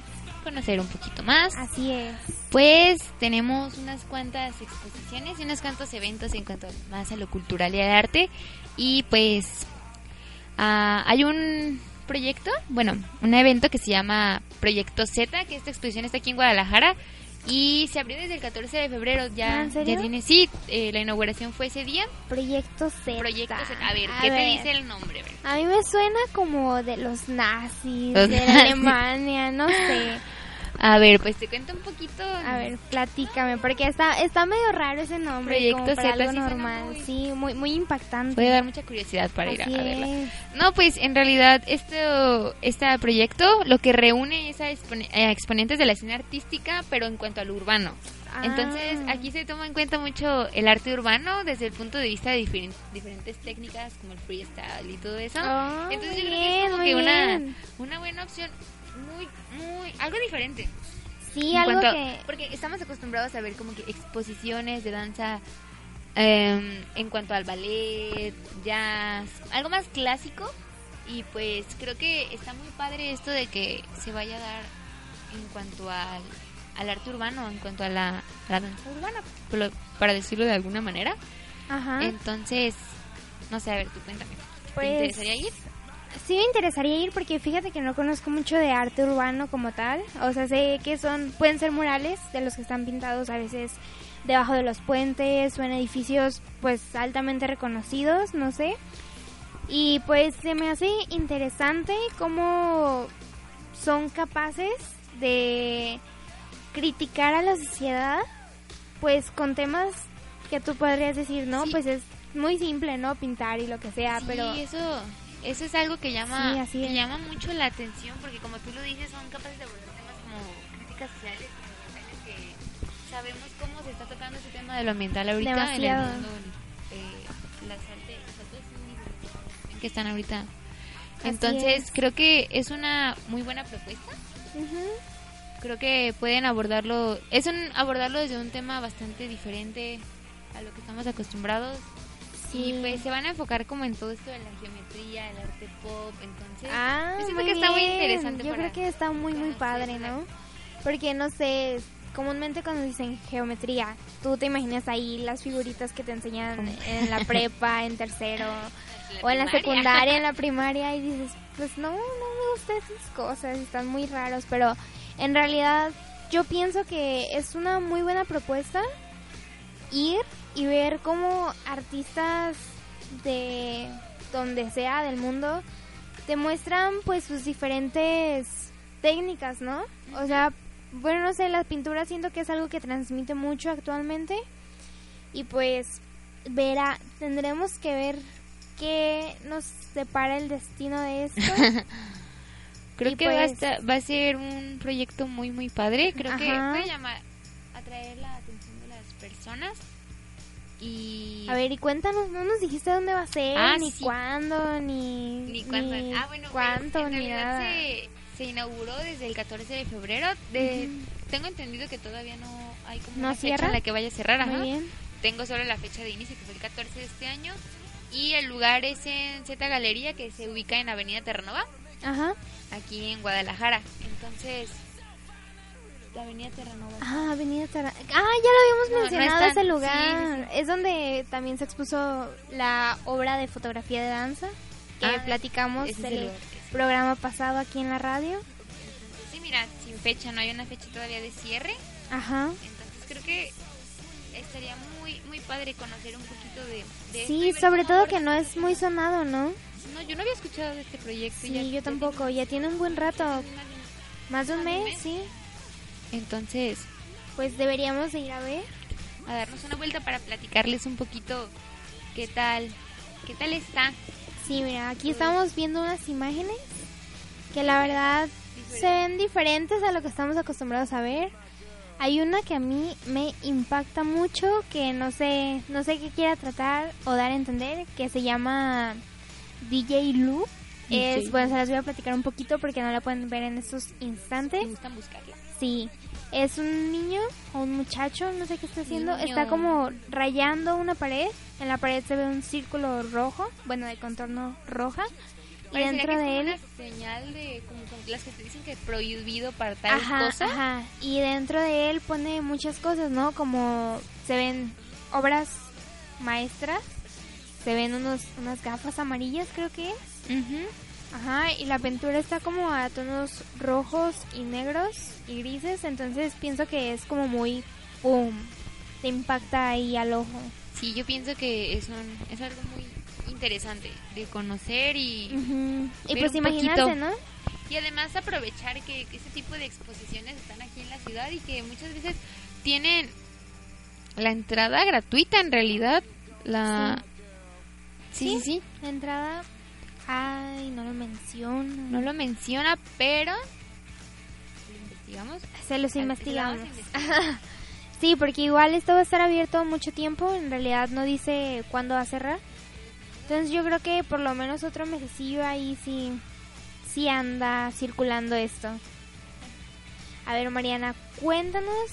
Conocer un poquito más. así es. Pues tenemos unas cuantas exposiciones y unos cuantos eventos en cuanto más a lo cultural y al arte. Y pues ah, hay un proyecto, bueno, un evento que se llama Proyecto Z, que esta exposición está aquí en Guadalajara. Y se abrió desde el 14 de febrero, ya, ¿Ah, en serio? ya tiene, sí, eh, la inauguración fue ese día. Proyecto Z. Proyecto Z. A ver, A ¿qué te dice el nombre? A mí me suena como de los nazis, Los de nazis. Alemania, no sé. [LAUGHS] A ver, pues te cuento un poquito. A ver, platícame, porque está está medio raro ese nombre, Proyecto como para Z, algo sí normal, muy- sí, muy muy impactante. Puede dar mucha curiosidad para ir a, verla. No, pues en realidad esto, este proyecto lo que reúne es a expone- a exponentes de la escena artística, pero en cuanto a lo urbano. Ah. Entonces aquí se toma en cuenta mucho el arte urbano desde el punto de vista de diferen- diferentes técnicas como el freestyle y todo eso. Ah, Entonces yo creo que es como que una, una buena opción, muy, muy, algo diferente. Sí, En algo cuanto- que Porque estamos acostumbrados a ver como que exposiciones de danza eh, en cuanto al ballet, jazz, algo más clásico. Y pues creo que está muy padre esto de que se vaya a dar en cuanto al, al arte urbano en cuanto a la, a la danza urbana, lo- para decirlo de alguna manera. Ajá. Entonces, no sé, a ver, tú cuéntame. Pues- ¿Te interesaría ir? Sí me interesaría ir porque fíjate que no conozco mucho de arte urbano como tal. O sea, sé que son pueden ser murales de los que están pintados a veces debajo de los puentes o en edificios pues altamente reconocidos, no sé. Y pues se me hace interesante cómo son capaces de criticar a la sociedad pues con temas que tú podrías decir, no, Sí. pues es muy simple, ¿no? Pintar y lo que sea, Sí, pero eso, eso es algo que llama, Sí, que llama mucho la atención porque como tú lo dices son capaces de abordar temas como críticas sociales, que sabemos cómo se está tocando ese tema de lo ambiental ahorita Demasiado. en el mundo, eh, las artes, las que están ahorita. Así Entonces es. creo que es una muy buena propuesta. Ujú. Creo que pueden abordarlo, es un abordarlo desde un tema bastante diferente a lo que estamos acostumbrados. Sí. Pues se van a enfocar como en todo esto de la geometría, el arte pop, entonces Ah, yo siento muy que está muy interesante Yo para creo que está muy, muy padre, la- ¿no? Porque, no sé, comúnmente cuando dicen geometría, tú te imaginas ahí las figuritas que te enseñan en la prepa, [LAUGHS] en tercero, o en la primaria. secundaria, en la [LAUGHS] primaria, y dices, pues no, no me gustan esas cosas, están muy raros, pero en realidad yo pienso que es una muy buena propuesta ir y ver cómo artistas de donde sea del mundo te muestran pues sus diferentes técnicas, ¿no? O sea, bueno, no sé, la pintura siento que es algo que transmite mucho actualmente y pues verá, tendremos que ver qué nos separa el destino de esto. [LAUGHS] Creo Y que va, a pues- estar- va a ser un proyecto muy muy padre. Creo que Ajá. puede llamar, atraer la las personas. Y A ver, y cuéntanos, no nos dijiste dónde va a ser, Ah, ni sí. cuándo, ni ni cuánto. ni ah, bueno, pues, cuánto, en ni nada. Se, se inauguró desde el 14 de febrero. De, Tengo entendido que todavía no hay como ¿No una fecha en la que vaya a cerrar. Muy ajá. bien. Tengo solo la fecha de inicio, que fue el 14 de este año. Y el lugar es en Z Galería, que se ubica en Avenida Terranova, Ajá. aquí en Guadalajara. Entonces, la Avenida Terranova. Ah, Avenida Tara- Ah, ya lo habíamos No, no mencionado ese lugar. sí, sí, Es donde también se expuso la obra de fotografía de danza que Ah, platicamos es del programa pasado aquí en la radio. Sí, mira, sin fecha, no hay una fecha todavía de cierre. Ajá. Entonces creo que estaría muy muy padre conocer un poquito de, Sí, ver sobre todo que no es este muy sonado, ¿no? No, yo no había escuchado de este proyecto. Sí, ya- yo tampoco. Ya tiene un buen rato. más de un- mes. sí. Entonces, Pues deberíamos de ir a ver. a darnos una vuelta para platicarles un poquito qué tal, qué tal está. Sí, mira, aquí estamos viendo unas imágenes que la verdad se ven diferentes a lo que estamos acostumbrados a ver. Hay una que a mí me impacta mucho, que no sé, no sé qué quiera tratar o dar a entender, que se llama DJ Lu. Es, bueno, se las voy a platicar un poquito porque no la pueden ver en estos instantes. Me gustan buscarla. Sí, es un niño o un muchacho, no sé qué está haciendo. Niño. Está como rayando una pared. En la pared se ve un círculo rojo, bueno, de contorno roja. Y dentro que de como él, una señal de como con las que te dicen que es prohibido para tal ajá, cosa. ajá. Y dentro de él pone muchas cosas, ¿no? Como se ven obras maestras, se ven unos unas gafas amarillas, creo que es. Ujú. Ajá, y la pintura está como a tonos rojos y negros y grises, entonces pienso que es como muy pum, te impacta ahí al ojo. Sí, yo pienso que es, un, es algo muy interesante de conocer y. Y pues imaginarse, poquito. ¿no? y además aprovechar que, que ese tipo de exposiciones están aquí en la ciudad y que muchas veces tienen la entrada gratuita en realidad. La... Sí, sí, sí. La entrada, ay, no lo menciono. No lo menciona, pero... ¿Lo investigamos? Se los investigamos. [LAUGHS] Sí, porque igual esto va a estar abierto mucho tiempo, en realidad no dice cuándo va a cerrar. Entonces yo creo que por lo menos otro mesecillo ahí sí, sí anda circulando esto. A ver, Mariana, cuéntanos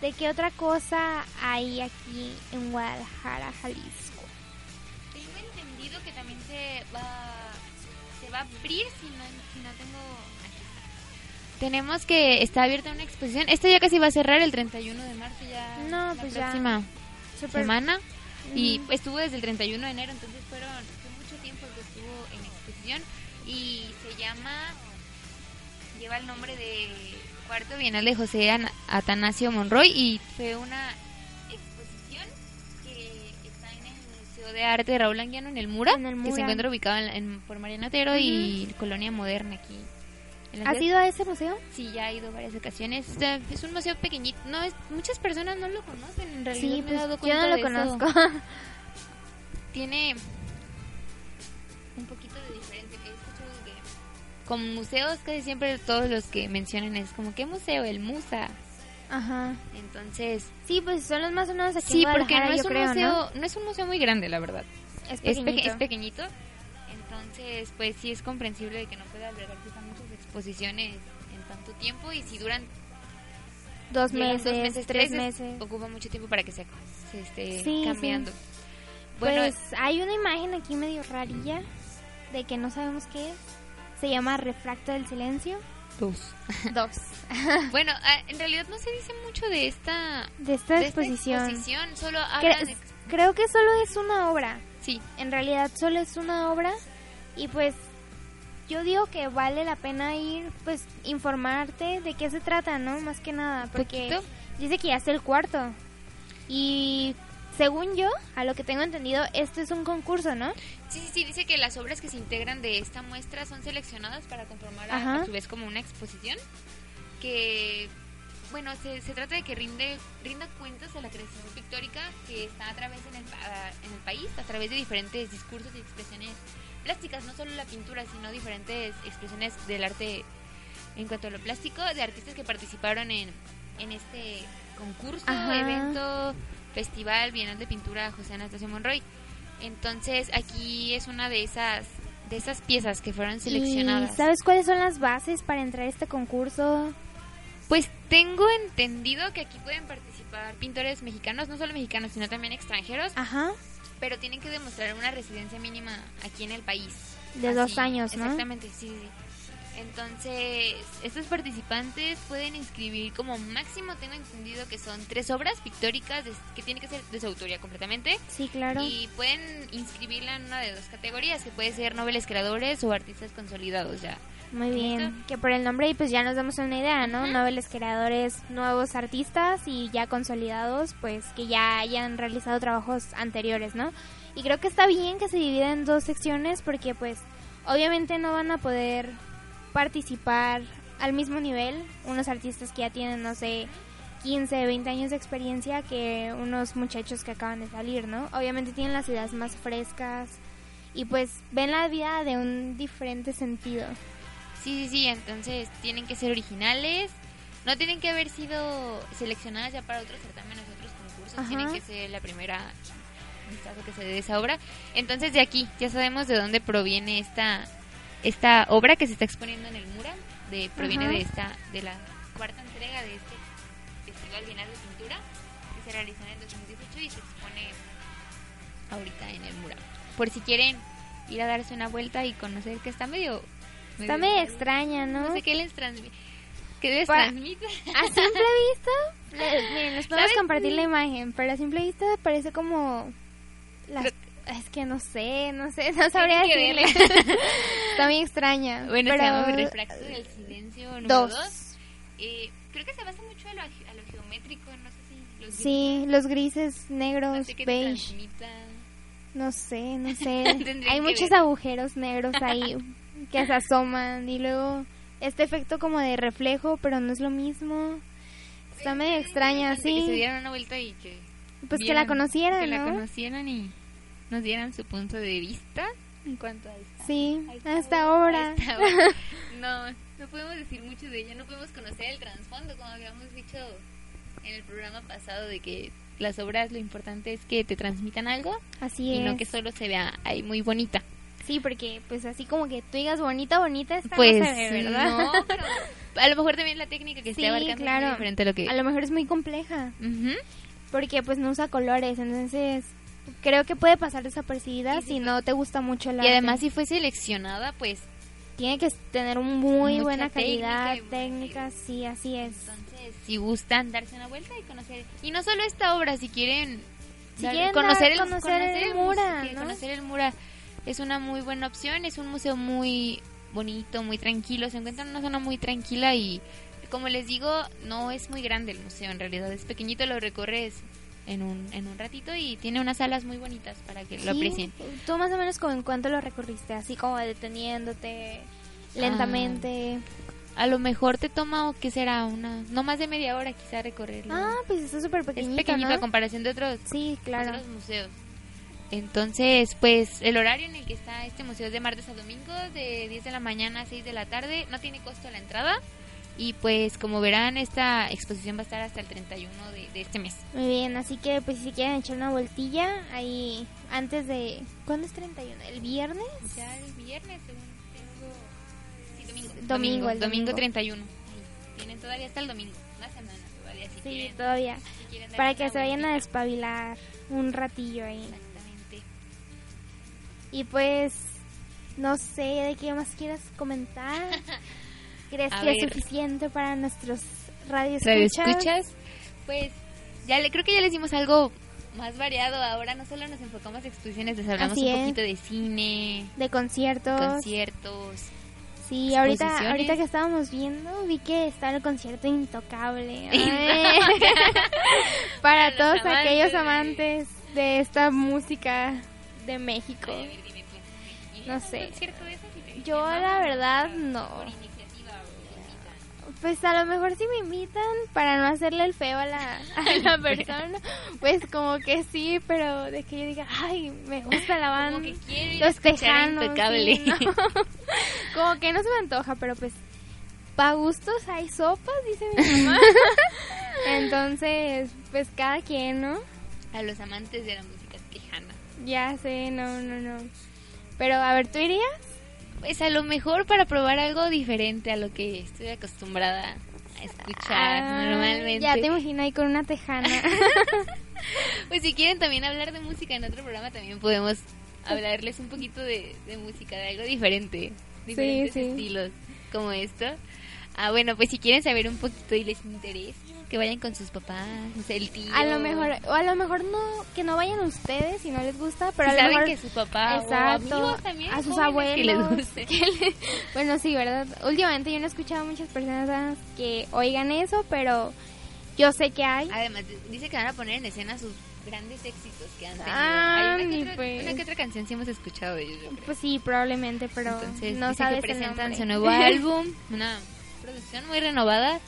de qué otra cosa hay aquí en Guadalajara, Jalisco. Va, a abrir si no, si no tengo... aquí está. Tenemos que está abierta una exposición. Esta ya casi va a cerrar el 31 de marzo ya. No, la pues ya. próxima Súper- semana y Ujú. estuvo desde el 31 de enero, entonces fueron fue mucho tiempo que estuvo en exposición y se llama lleva el nombre de Cuarto Bienal de José Ana- Atanasio Monroy y fue una de Arte de Raúl Anguiano en el Mura, En el que se encuentra ubicado en, en- por Mariano Otero y Colonia Moderna aquí. ¿Has ido a ese museo? Sí, ya he ido varias ocasiones. Es un museo pequeñito. No, es, muchas personas no lo conocen. En realidad Sí, me he dado pues yo no lo eso. conozco. [LAUGHS] Tiene un poquito de diferente. He escuchado que con museos casi siempre todos los que mencionan es como ¿qué museo? El Musa. Ajá. Entonces, Sí, pues son los más sonados aquí sí, en porque no es un creo, museo, ¿no? es un museo muy grande, la verdad. Es Es, peque- pequeñito. es pequeñito. Entonces, pues sí es comprensible de que no pueda albergar quizá muchas exposiciones en tanto tiempo y si duran dos, meses, dos meses, tres meses, meses. ocupa mucho tiempo para que se, se esté Sí, cambiando. Bueno, Pues hay una imagen aquí medio rarilla de que no sabemos qué es. Se llama Refracto del Silencio. Dos. [LAUGHS] Dos. [LAUGHS] bueno, ah, en realidad no se dice mucho de esta, De esta de esta exposición. exposición, solo hablan de- creo que solo es una obra. sí, En realidad solo es una obra. Y pues yo digo que vale la pena ir, pues informarte de qué se trata, ¿no? Más que nada. Porque Poquito. dice que ya es el cuarto. Y según yo, a lo que tengo entendido, este es un concurso, ¿no? sí, sí, sí, dice que las obras que se integran de esta muestra son seleccionadas para conformar a, a su vez como una exposición que bueno, se, se trata de que rinde, rinda cuentas a la creación pictórica que está a través en el, pa- en el país, a través de diferentes discursos y expresiones plásticas, no solo la pintura, sino diferentes expresiones del arte en cuanto a lo plástico, de artistas que participaron en, en este concurso, Ajá. evento, festival, Bienal de Pintura José Anastasio Monroy. Entonces aquí es una de esas de esas piezas que fueron seleccionadas. ¿Y sabes cuáles son las bases para entrar a este concurso? Pues tengo entendido que aquí pueden participar pintores mexicanos, no solo mexicanos, sino también extranjeros, Ajá. pero tienen que demostrar una residencia mínima aquí en el país. De dos años, ¿no? Exactamente, sí, sí. Entonces, estos participantes pueden inscribir como máximo, tengo entendido que son tres obras pictóricas de- que tienen que ser de su autoría completamente. Sí, claro. Y pueden inscribirla en una de dos categorías, que puede ser noveles creadores o artistas consolidados ya. Muy bien. ¿Listo? Que por el nombre pues ya nos damos una idea, ¿no? Noveles creadores, nuevos artistas y ya consolidados, pues que ya hayan realizado trabajos anteriores, ¿no? Y creo que está bien que se divida en dos secciones porque pues obviamente no van a poder participar al mismo nivel unos artistas que ya tienen, no sé, 15, 20 años de experiencia que unos muchachos que acaban de salir, ¿no? Obviamente tienen las ideas más frescas y pues ven la vida de un diferente sentido. Sí, sí, sí, entonces tienen que ser originales, no tienen que haber sido seleccionadas ya para otros certámenes, otros concursos, Ajá. tienen que ser la primera vistazo que se dé de esa obra. Entonces de aquí ya sabemos de dónde proviene esta esta obra que se está exponiendo en el Mura, de proviene de esta de la cuarta entrega de este Festival Bienal de Pintura que se realizó en el 2018 y se expone ahorita en el Mura. Por si quieren ir a darse una vuelta y conocer que está medio Está medio extraña, ¿no? No sé qué les transmite. ¿Qué les Pa- transmite? A simple vista, le- miren, les [LAUGHS] podemos ¿Sabes? compartir la imagen, pero a simple vista parece como... las- Es que no sé, no sé, no sabría que decirle. [LAUGHS] Está muy extraña. Bueno, pero se llama Refracto del Silencio número dos. 2. Eh, creo que se basa mucho a lo, a lo geométrico, no sé si los Sí, los grises, grises, no negros, sé beige, no sé, no sé. [LAUGHS] Hay que muchos ver. agujeros negros ahí [LAUGHS] que se asoman y luego este efecto como de reflejo, pero no es lo mismo. Está medio extraña, de Que se sí. dieran una vuelta y que. Pues que vieran- la conocieran, Que la ¿no? conocieran y nos dieran su punto de vista en cuanto a esta. Sí, a a esta obra. a esta obra. No, no podemos decir mucho de ella, no podemos conocer el trasfondo, como habíamos dicho en el programa pasado, de que las obras lo importante es que te transmitan algo Así y es. no que solo se vea ahí muy bonita. Sí, porque pues así como que tú digas bonita, bonita, esta Pues no se ve, ¿verdad? no, pero a lo mejor también la técnica que Sí, esté abarcando claro. es muy diferente a lo que... A lo mejor es muy compleja, porque pues no usa colores, entonces creo que puede pasar desapercibida si no te gusta mucho la Y además si fue seleccionada, pues tiene que tener muy Mucha buena técnica calidad mucha técnica, sí, así es. Entonces, si gustan darse una vuelta y conocer. Y no solo esta obra, si quieren, Si dar- quieren conocer, dar- el, conocer el Mura, muse- ¿no? conocer el Mura es una muy buena opción. Es un museo muy bonito, muy tranquilo. Se encuentra en una zona muy tranquila y, como les digo, no es muy grande el museo en realidad. Es pequeñito, lo recorres en un, en un ratito y tiene unas salas muy bonitas para que lo Sí, aprecien. ¿Tú más o menos como en cuánto lo recorriste? Así como deteniéndote lentamente. A lo mejor te toma, ¿qué será? Una, no más de media hora quizá recorrerlo. Ah, pues está súper es pequeñito, pequeñito ¿no? a comparación de otros Sí, claro. otros museos. Entonces, pues el horario en el que está este museo es de martes a domingo, de 10 de la mañana a 6 de la tarde. No tiene costo la entrada. Y pues como verán, esta exposición va a estar hasta el 31 de, de este mes. Muy bien, así que pues si quieren echar una vueltilla ahí antes de... ¿Cuándo es 31? ¿El viernes? Ya el viernes, según tengo... Sí, domingo. Domingo, el domingo domingo. 31. Ahí. Tienen todavía hasta el domingo. Una semana todavía, si Sí, quieren. todavía. si Para que se vayan a despabilar un ratillo ahí. Exactamente. Y pues, no sé, ¿de qué más quieras comentar? [LAUGHS] ¿Crees A que es suficiente para nuestros radios ¿Radio escuchas? Pues ya le, creo que ya les dimos algo más variado. Ahora no solo nos enfocamos a exposiciones, les hablamos Así un es. poquito de cine, De conciertos. conciertos. Sí, ahorita, ahorita que estábamos viendo, vi que está el concierto intocable. [LAUGHS] [LAUGHS] Para todos amantes aquellos amantes de esta música de México. Ay, ver, dime, pues, ¿y No sé. Yo la verdad no. Pues a lo mejor si me invitan para no hacerle el feo a la, a [LAUGHS] la persona, pues como que sí, pero de que yo diga, ay, me gusta la banda. Como que Los tejanos. Sí, ¿no? [LAUGHS] como que no se me antoja, pero pues pa gustos hay sopas, dice mi mamá. [LAUGHS] Entonces, pues cada quien, ¿no? A los amantes de la música tejana. Ya sé, no, no, no. Pero a ver, ¿tú irías? Pues a lo mejor para probar algo diferente a lo que estoy acostumbrada a escuchar Ah, normalmente. Ya te imagino ahí con una tejana. [LAUGHS] Pues si quieren también hablar de música en otro programa, también podemos hablarles un poquito de, de música, de algo diferente, diferentes sí. estilos como esto. Ah, bueno, pues si quieren saber un poquito y les interesa, que vayan con sus papás, el tío. A lo mejor, o a lo mejor no, que no vayan ustedes si no les gusta, pero Si a lo saben mejor que su papá o Exacto, amigos también, a sus abuelos. que les guste. que le- bueno, sí, ¿verdad? Últimamente yo no he escuchado a muchas personas que oigan eso, pero yo sé que hay. Además, dice que van a poner en escena sus grandes éxitos que han tenido. Ah, Hay una, que otra, pues. una que otra canción sí hemos escuchado de ellos. Pues sí, probablemente, pero Entonces, no sabes que presentan su nuevo [LAUGHS] álbum, una producción muy renovada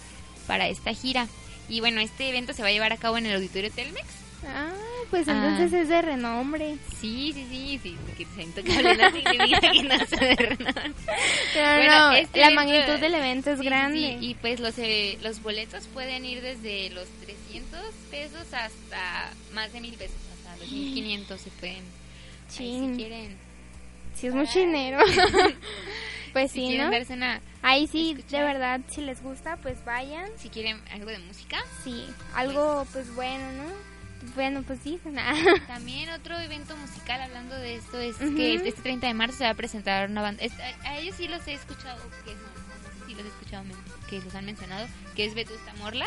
para esta gira. Y bueno, este evento se va a llevar a cabo en el Auditorio Telmex. Ah, pues Ah. entonces es de renombre. Sí, sí, sí, sí, que intocable no significa que no sea de renombre. Pero Bueno, no, este la evento- magnitud del evento es Sí, grande. sí, Y pues los, eh, los boletos pueden ir desde los 300 pesos hasta más de mil pesos, hasta los 1500 se pueden. ahí si quieren, Sí, es mucho dinero. [LAUGHS] pues si sí, quieren ¿no? darse una, Ahí sí, de verdad, si les gusta, pues vayan. si quieren algo de música. Sí, algo pues bueno, ¿no? Bueno, pues sí, [LAUGHS] nada. También otro evento musical hablando de esto es que este 30 de marzo se va a presentar una banda. es- a, a ellos sí los he escuchado, que no sé si los he escuchado, que los han mencionado, que es Vetusta Morla.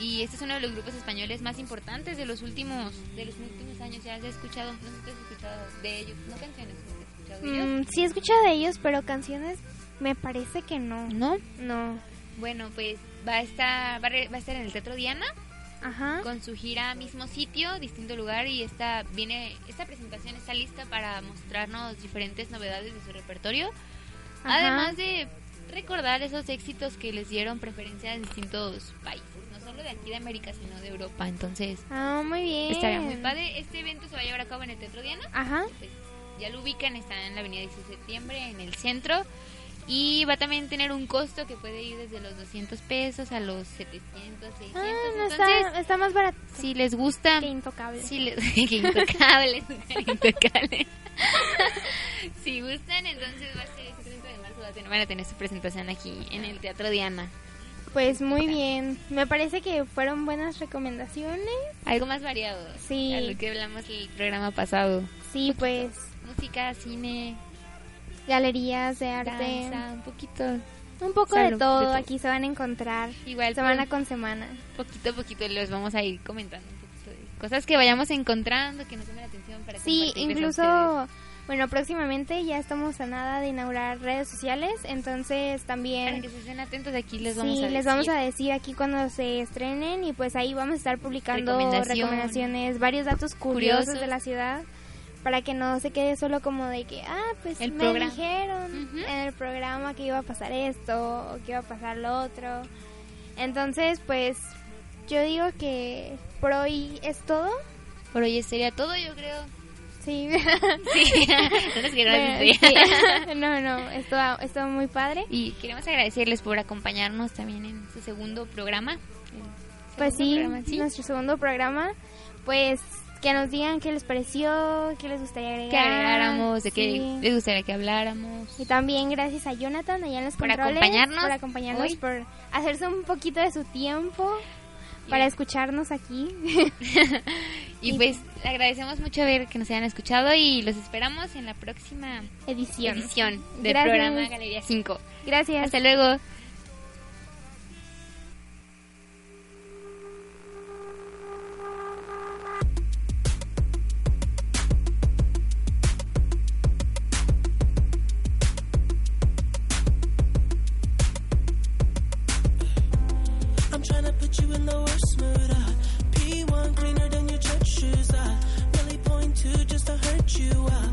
Y este es uno de los grupos españoles más importantes de los últimos de los últimos años. Ya se ha escuchado, no sé si has escuchado de ellos, no canciones, ¿has escuchado de ellos? Mm, sí he escuchado de ellos, pero canciones me parece que no. ¿No? No. Bueno, pues va a estar va a, estar en el Teatro Diana Ajá. con su gira mismo sitio, distinto lugar y esta viene esta presentación está lista para mostrarnos diferentes novedades de su repertorio, Ajá. además de recordar esos éxitos que les dieron preferencia a distintos países, no solo de aquí de América, sino de Europa. Entonces, Ah, muy bien. estaría muy padre. Este evento se va a llevar a cabo en el Teatro Diana. Ajá. Pues, ya lo ubican, está en la Avenida 16 de septiembre, en el centro. Y va a también tener un costo que puede ir desde los 200 pesos a los 700, 600. Ah, no Entonces, está, está más barato si les gusta, que intocable. si les, [LAUGHS] que intocable, [LAUGHS] intocable. [LAUGHS] si gustan, entonces va a ser ese 30 de marzo, va a tener- van a tener su presentación aquí en el Teatro Diana. Pues muy bien. Me parece que fueron buenas recomendaciones. Algo más variado. Sí. A lo que hablamos el programa pasado. Sí, pues Música, cine. galerías de arte, Danza, un poquito, un poco de de todo. todo. Aquí se van a encontrar igual semana con semana. poquito a poquito les vamos a ir comentando un poquito de cosas que vayamos encontrando, que nos llamen la atención para Sí, incluso, bueno, próximamente ya estamos a nada de inaugurar redes sociales, entonces ustedes. Para también que se estén atentos aquí les vamos sí, a les decir. vamos a decir aquí cuando se estrenen y pues ahí vamos a estar publicando recomendaciones, varios datos curiosos, Curiosos. de la ciudad para que no se quede solo como de que, ah, pues El me programa. dijeron en el programa que iba a pasar esto o que iba a pasar lo otro. Entonces, pues yo digo que por hoy es todo. Por hoy sería todo, yo creo. Sí. [LAUGHS] Sí, no Bueno, sí. [LAUGHS] No, no, estuvo, estuvo muy padre. Y queremos agradecerles por acompañarnos también en su segundo programa. Pues segundo sí, programa, ¿sí? nuestro segundo programa, pues que nos digan qué les pareció, qué les gustaría agregar. que agregáramos, de qué Sí. les gustaría que habláramos. Y también gracias a Jonathan allá en los Por controles, acompañarnos por acompañarnos, hoy. por hacerse un poquito de su tiempo para escucharnos aquí. [LAUGHS] [LAUGHS] Y Y- pues agradecemos mucho ver que nos hayan escuchado y los esperamos en la próxima Edición. edición del Gracias. programa Galería 5. Gracias. Hasta luego. choose I really point to just to hurt you. I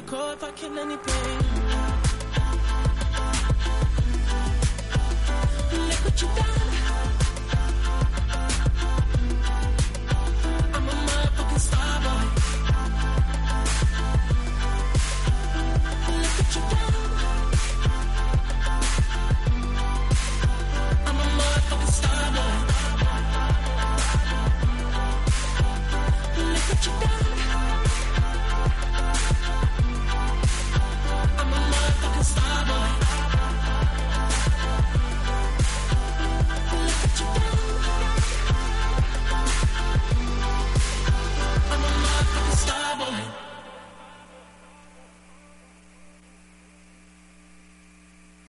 If I kill any